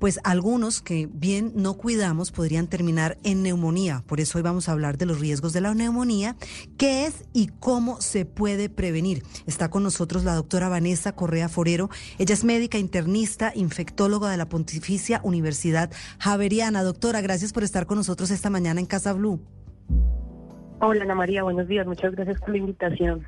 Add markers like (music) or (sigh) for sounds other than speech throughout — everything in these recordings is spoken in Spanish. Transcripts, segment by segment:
pues algunos que bien no cuidamos podrían terminar en neumonía. Por eso hoy vamos a hablar de los riesgos de la neumonía, qué es y cómo se puede prevenir. Está con nosotros la doctora Vanessa Correa Forero. Ella es médica internista, infectóloga de la Pontificia Universidad Javeriana. Doctora, gracias por estar con nosotros esta mañana en Casa Blue. Hola Ana María, buenos días. Muchas gracias por la invitación.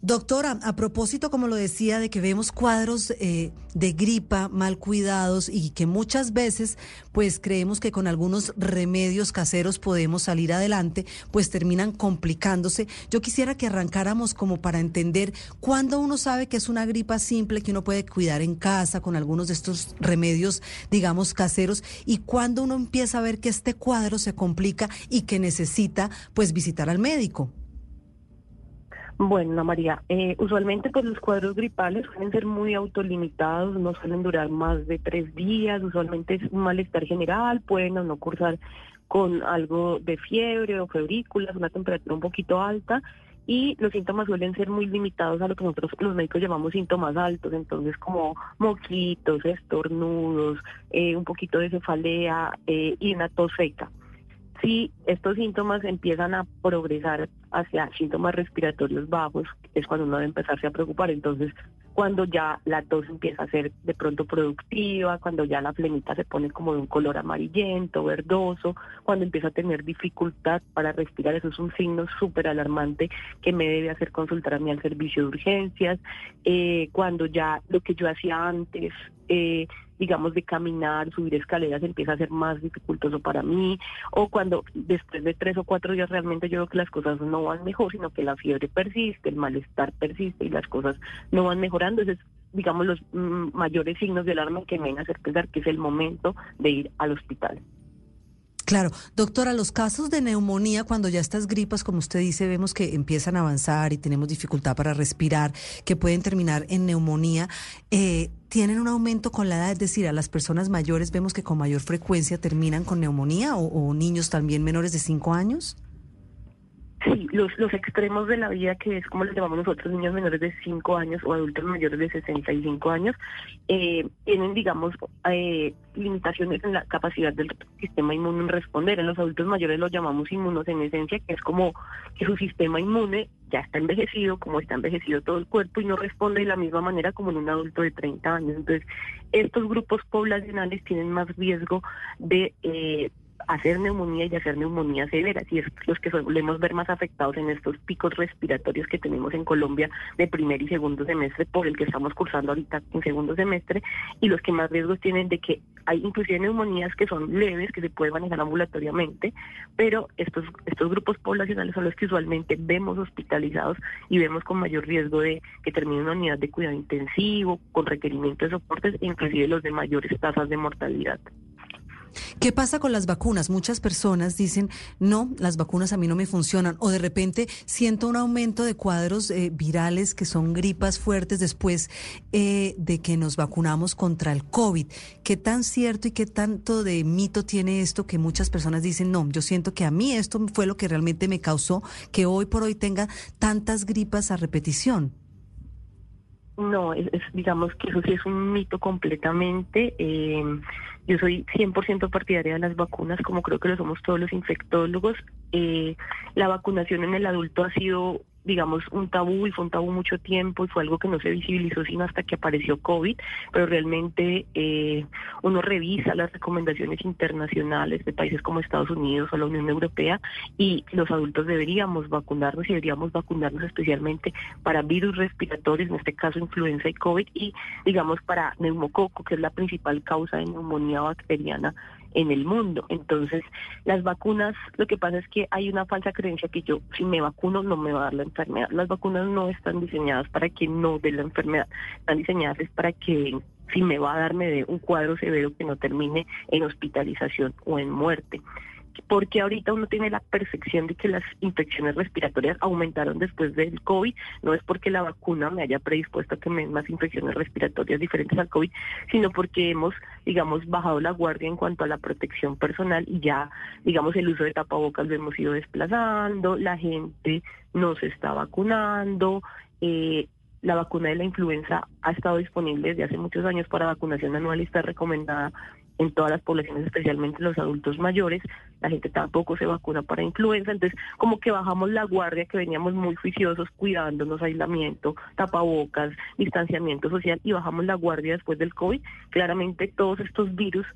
Doctora, a propósito, como lo decía, de que vemos cuadros eh, de gripa mal cuidados y que muchas veces, pues creemos que con algunos remedios caseros podemos salir adelante, pues terminan complicándose. Yo quisiera que arrancáramos como para entender cuándo uno sabe que es una gripa simple que uno puede cuidar en casa con algunos de estos remedios, digamos, caseros, y cuándo uno empieza a ver que este cuadro se complica y que necesita, pues, visitar al médico. Bueno, María, eh, usualmente pues los cuadros gripales suelen ser muy autolimitados, no suelen durar más de tres días, usualmente es un malestar general, pueden o no cursar con algo de fiebre o febrículas, una temperatura un poquito alta y los síntomas suelen ser muy limitados a lo que nosotros los médicos llamamos síntomas altos, entonces como moquitos, estornudos, eh, un poquito de cefalea eh, y una tos seca. Si estos síntomas empiezan a progresar hacia síntomas respiratorios bajos, es cuando uno debe empezarse a preocupar. Entonces, cuando ya la tos empieza a ser de pronto productiva, cuando ya la flemita se pone como de un color amarillento, verdoso, cuando empieza a tener dificultad para respirar, eso es un signo súper alarmante que me debe hacer consultar a mí al servicio de urgencias. Eh, cuando ya lo que yo hacía antes, eh, digamos, de caminar, subir escaleras empieza a ser más dificultoso para mí, o cuando después de tres o cuatro días realmente yo veo que las cosas no van mejor, sino que la fiebre persiste, el malestar persiste y las cosas no van mejorando. Esos digamos, los mm, mayores signos de alarma que me van a hacer pensar que es el momento de ir al hospital. Claro, doctora, los casos de neumonía, cuando ya estas gripas, como usted dice, vemos que empiezan a avanzar y tenemos dificultad para respirar, que pueden terminar en neumonía, eh, ¿tienen un aumento con la edad? Es decir, a las personas mayores vemos que con mayor frecuencia terminan con neumonía o, o niños también menores de 5 años. Sí, los, los extremos de la vida, que es como les llamamos nosotros, niños menores de 5 años o adultos mayores de 65 años, eh, tienen, digamos, eh, limitaciones en la capacidad del sistema inmune en responder. En los adultos mayores los llamamos inmunosenescencia, que es como que su sistema inmune ya está envejecido, como está envejecido todo el cuerpo y no responde de la misma manera como en un adulto de 30 años. Entonces, estos grupos poblacionales tienen más riesgo de... Eh, hacer neumonía y hacer neumonía severa, y es los que solemos ver más afectados en estos picos respiratorios que tenemos en Colombia de primer y segundo semestre, por el que estamos cursando ahorita en segundo semestre, y los que más riesgos tienen de que hay inclusive neumonías que son leves, que se pueden manejar ambulatoriamente, pero estos, estos grupos poblacionales son los que usualmente vemos hospitalizados y vemos con mayor riesgo de que terminen una unidad de cuidado intensivo, con requerimiento de soportes, inclusive los de mayores tasas de mortalidad. ¿Qué pasa con las vacunas? Muchas personas dicen, no, las vacunas a mí no me funcionan. O de repente siento un aumento de cuadros eh, virales que son gripas fuertes después eh, de que nos vacunamos contra el COVID. ¿Qué tan cierto y qué tanto de mito tiene esto que muchas personas dicen, no, yo siento que a mí esto fue lo que realmente me causó que hoy por hoy tenga tantas gripas a repetición? No, es, digamos que eso sí es un mito completamente. Eh, yo soy 100% partidaria de las vacunas, como creo que lo somos todos los infectólogos. Eh, la vacunación en el adulto ha sido digamos, un tabú y fue un tabú mucho tiempo y fue algo que no se visibilizó sino hasta que apareció COVID, pero realmente eh, uno revisa las recomendaciones internacionales de países como Estados Unidos o la Unión Europea y los adultos deberíamos vacunarnos y deberíamos vacunarnos especialmente para virus respiratorios, en este caso influenza y COVID, y digamos para neumococo, que es la principal causa de neumonía bacteriana en el mundo. Entonces, las vacunas, lo que pasa es que hay una falsa creencia que yo, si me vacuno, no me va a dar la enfermedad. Las vacunas no están diseñadas para que no dé la enfermedad, están diseñadas para que si me va a darme de un cuadro severo que no termine en hospitalización o en muerte porque ahorita uno tiene la percepción de que las infecciones respiratorias aumentaron después del COVID, no es porque la vacuna me haya predispuesto a que me den más infecciones respiratorias diferentes al COVID, sino porque hemos, digamos, bajado la guardia en cuanto a la protección personal y ya, digamos, el uso de tapabocas lo hemos ido desplazando, la gente no se está vacunando, eh, la vacuna de la influenza ha estado disponible desde hace muchos años para vacunación anual y está recomendada en todas las poblaciones, especialmente los adultos mayores. La gente tampoco se vacuna para influenza, entonces como que bajamos la guardia, que veníamos muy juiciosos, cuidándonos, aislamiento, tapabocas, distanciamiento social, y bajamos la guardia después del COVID. Claramente todos estos virus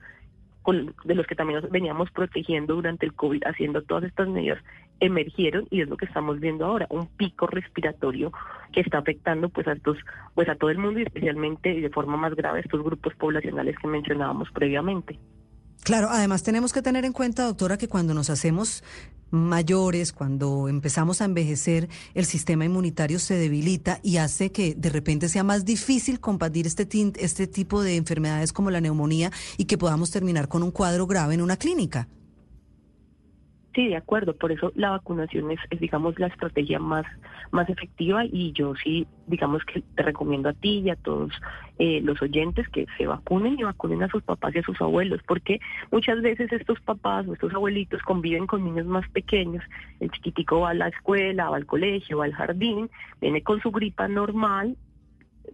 de los que también nos veníamos protegiendo durante el COVID, haciendo todas estas medidas, emergieron y es lo que estamos viendo ahora, un pico respiratorio que está afectando pues a estos, pues a todo el mundo y especialmente y de forma más grave a estos grupos poblacionales que mencionábamos previamente. Claro, además tenemos que tener en cuenta, doctora, que cuando nos hacemos mayores, cuando empezamos a envejecer, el sistema inmunitario se debilita y hace que de repente sea más difícil combatir este, este tipo de enfermedades como la neumonía y que podamos terminar con un cuadro grave en una clínica. Sí, de acuerdo. Por eso la vacunación es, digamos, la estrategia más, más efectiva y yo sí, digamos que te recomiendo a ti y a todos eh, los oyentes que se vacunen y vacunen a sus papás y a sus abuelos, porque muchas veces estos papás o estos abuelitos conviven con niños más pequeños. El chiquitico va a la escuela, va al colegio, va al jardín, viene con su gripa normal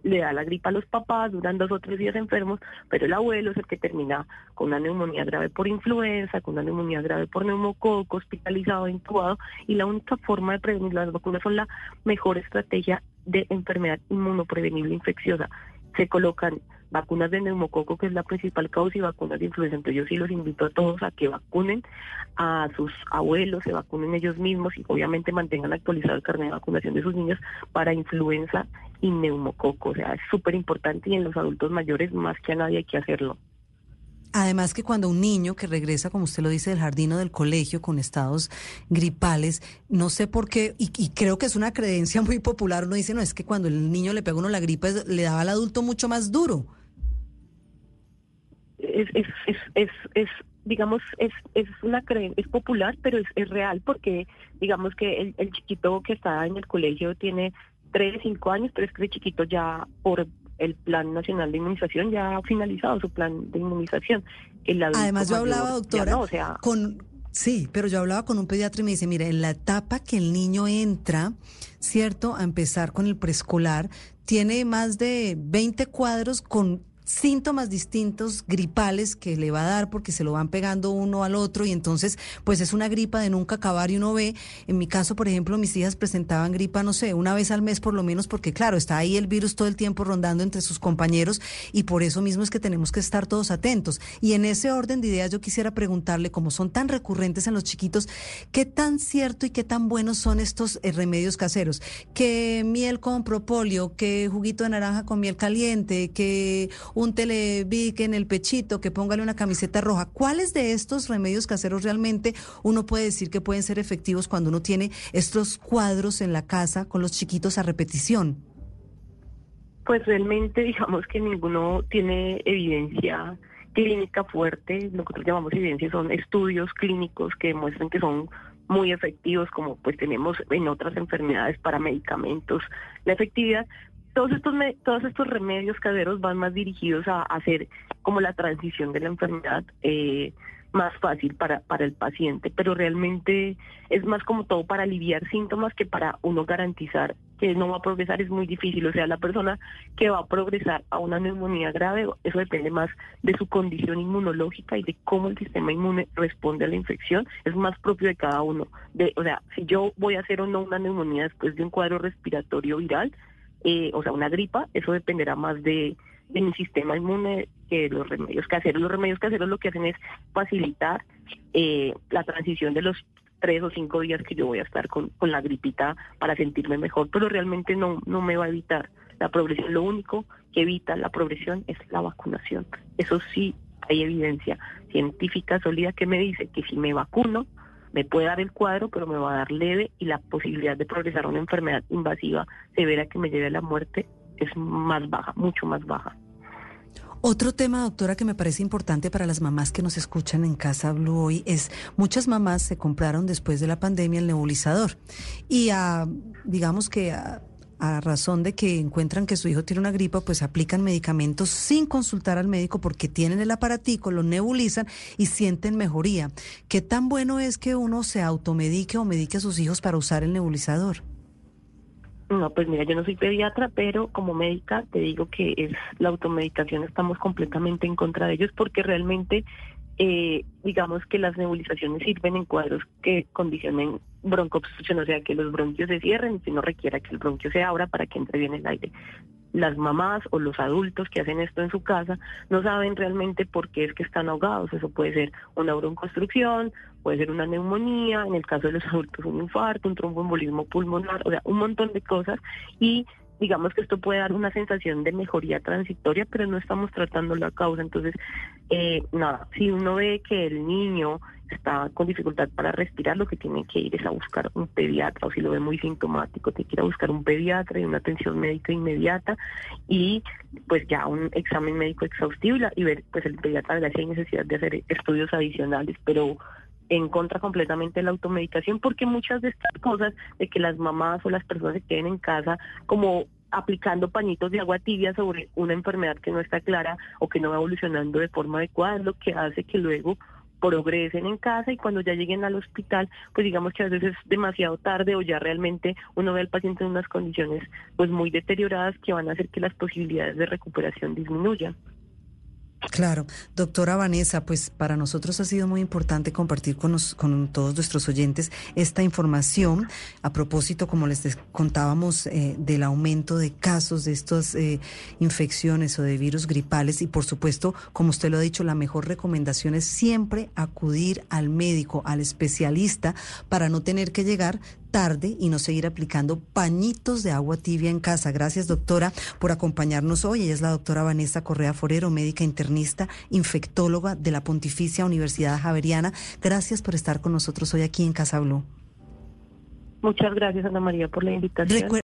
le da la gripa a los papás, duran dos o tres días enfermos, pero el abuelo es el que termina con una neumonía grave por influenza, con una neumonía grave por neumococo, hospitalizado, intubado, y la única forma de prevenir las vacunas son la mejor estrategia de enfermedad inmunoprevenible infecciosa. Se colocan vacunas de neumococo, que es la principal causa, y vacunas de influenza. Entonces yo sí los invito a todos a que vacunen a sus abuelos, se vacunen ellos mismos y obviamente mantengan actualizado el carnet de vacunación de sus niños para influenza y neumococo. O sea, es súper importante y en los adultos mayores más que a nadie hay que hacerlo. Además que cuando un niño que regresa, como usted lo dice, del jardín o del colegio con estados gripales, no sé por qué, y, creo que es una creencia muy popular, uno dice, no, es que cuando el niño le pega uno la gripa, le daba al adulto mucho más duro es, es, es, es, digamos, es, es una es popular, pero es, es real porque, digamos que el, chiquito que está en el colegio tiene 3, 5 años, pero es que el chiquito ya por el Plan Nacional de Inmunización ya ha finalizado su plan de inmunización. Además, yo hablaba, doctora, o sea, con, Sí, pero yo hablaba con un pediatra y me dice, mira, en la etapa que el niño entra, ¿cierto? A empezar con el preescolar, tiene más de 20 cuadros con síntomas distintos gripales que le va a dar porque se lo van pegando uno al otro y entonces pues es una gripa de nunca acabar y uno ve, en mi caso por ejemplo mis hijas presentaban gripa no sé, una vez al mes por lo menos porque claro, está ahí el virus todo el tiempo rondando entre sus compañeros y por eso mismo es que tenemos que estar todos atentos. Y en ese orden de ideas yo quisiera preguntarle, como son tan recurrentes en los chiquitos, ¿qué tan cierto y qué tan buenos son estos eh, remedios caseros? Que miel con propóleo, que juguito de naranja con miel caliente, que un televic en el pechito, que póngale una camiseta roja. ¿Cuáles de estos remedios caseros realmente uno puede decir que pueden ser efectivos cuando uno tiene estos cuadros en la casa con los chiquitos a repetición? Pues realmente digamos que ninguno tiene evidencia clínica fuerte, lo que nosotros llamamos evidencia son estudios clínicos que demuestran que son muy efectivos como pues tenemos en otras enfermedades para medicamentos la efectividad, todos estos todos estos remedios caseros van más dirigidos a, hacer como la transición de la enfermedad eh, más fácil para, para el paciente, pero realmente es más como todo para aliviar síntomas que para uno garantizar que no va a progresar es muy difícil. O sea, la persona que va a progresar a una neumonía grave, eso depende más de su condición inmunológica y de cómo el sistema inmune responde a la infección, es más propio de cada uno. De, o sea, si yo voy a hacer o no una neumonía después de un cuadro respiratorio viral, eh, o sea, una gripa, eso dependerá más de, mi sistema inmune que los remedios caseros. Los remedios caseros lo que hacen es facilitar eh, la transición de los tres o cinco días que yo voy a estar con, con la gripita para sentirme mejor, pero realmente no, no me va a evitar la progresión. Lo único que evita la progresión es la vacunación. Eso sí hay evidencia científica sólida que me dice que si me vacuno, me puede dar el cuadro, pero me va a dar leve y la posibilidad de progresar a una enfermedad invasiva severa que me lleve a la muerte es más baja, mucho más baja. Otro tema, doctora, que me parece importante para las mamás que nos escuchan en Casa Blue hoy es muchas mamás se compraron después de la pandemia el nebulizador y a, digamos que a, a razón de que encuentran que su hijo tiene una gripa, pues aplican medicamentos sin consultar al médico porque tienen el aparatico, lo nebulizan y sienten mejoría. ¿Qué tan bueno es que uno se automedique o medique a sus hijos para usar el nebulizador? No, pues mira, yo no soy pediatra, pero como médica te digo que es la automedicación, estamos completamente en contra de ellos porque realmente eh, digamos que las nebulizaciones sirven en cuadros que condicionen broncoobstrucción, o sea, que los bronquios se cierren que no requiera que el bronquio se abra para que entre bien el aire. Las mamás o los adultos que hacen esto en su casa no saben realmente por qué es que están ahogados. Eso puede ser una broncoobstrucción, puede ser una neumonía, en el caso de los (laughs) adultos un infarto, un tromboembolismo pulmonar, o sea, un montón de cosas. Y digamos que esto puede dar una sensación de mejoría transitoria, pero no estamos tratando la causa. Entonces, eh, nada, si uno ve que el niño está con dificultad para respirar, lo que tiene que ir es a buscar un pediatra, o si lo ve muy sintomático, tiene que ir a buscar un pediatra y una atención médica inmediata y pues ya un examen médico exhaustivo y, ver pues el pediatra si hay necesidad de hacer estudios adicionales, pero en contra completamente de la automedicación porque muchas de estas cosas de que las mamás o las personas se queden en casa como aplicando pañitos de agua tibia sobre una enfermedad que no está clara o que no va evolucionando de forma adecuada, es lo que hace que luego progresen en casa y cuando ya lleguen al hospital, pues digamos que a veces es demasiado tarde o ya realmente uno ve al paciente en unas condiciones pues muy deterioradas que van a hacer que las posibilidades de recuperación disminuyan. Claro, doctora Vanessa, pues para nosotros ha sido muy importante compartir con, con todos nuestros oyentes esta información a propósito, como les contábamos, eh, del aumento de casos de estas eh, infecciones o de virus gripales. Y por supuesto, como usted lo ha dicho, la mejor recomendación es siempre acudir al médico, al especialista, para no tener que llegar tarde y no seguir aplicando pañitos de agua tibia en casa. Gracias, doctora, por acompañarnos hoy. Ella es la doctora Vanessa Correa Forero, médica internista, infectóloga de la Pontificia Universidad Javeriana. Gracias por estar con nosotros hoy aquí en Casa Blue. Muchas gracias, Ana María, por la invitación.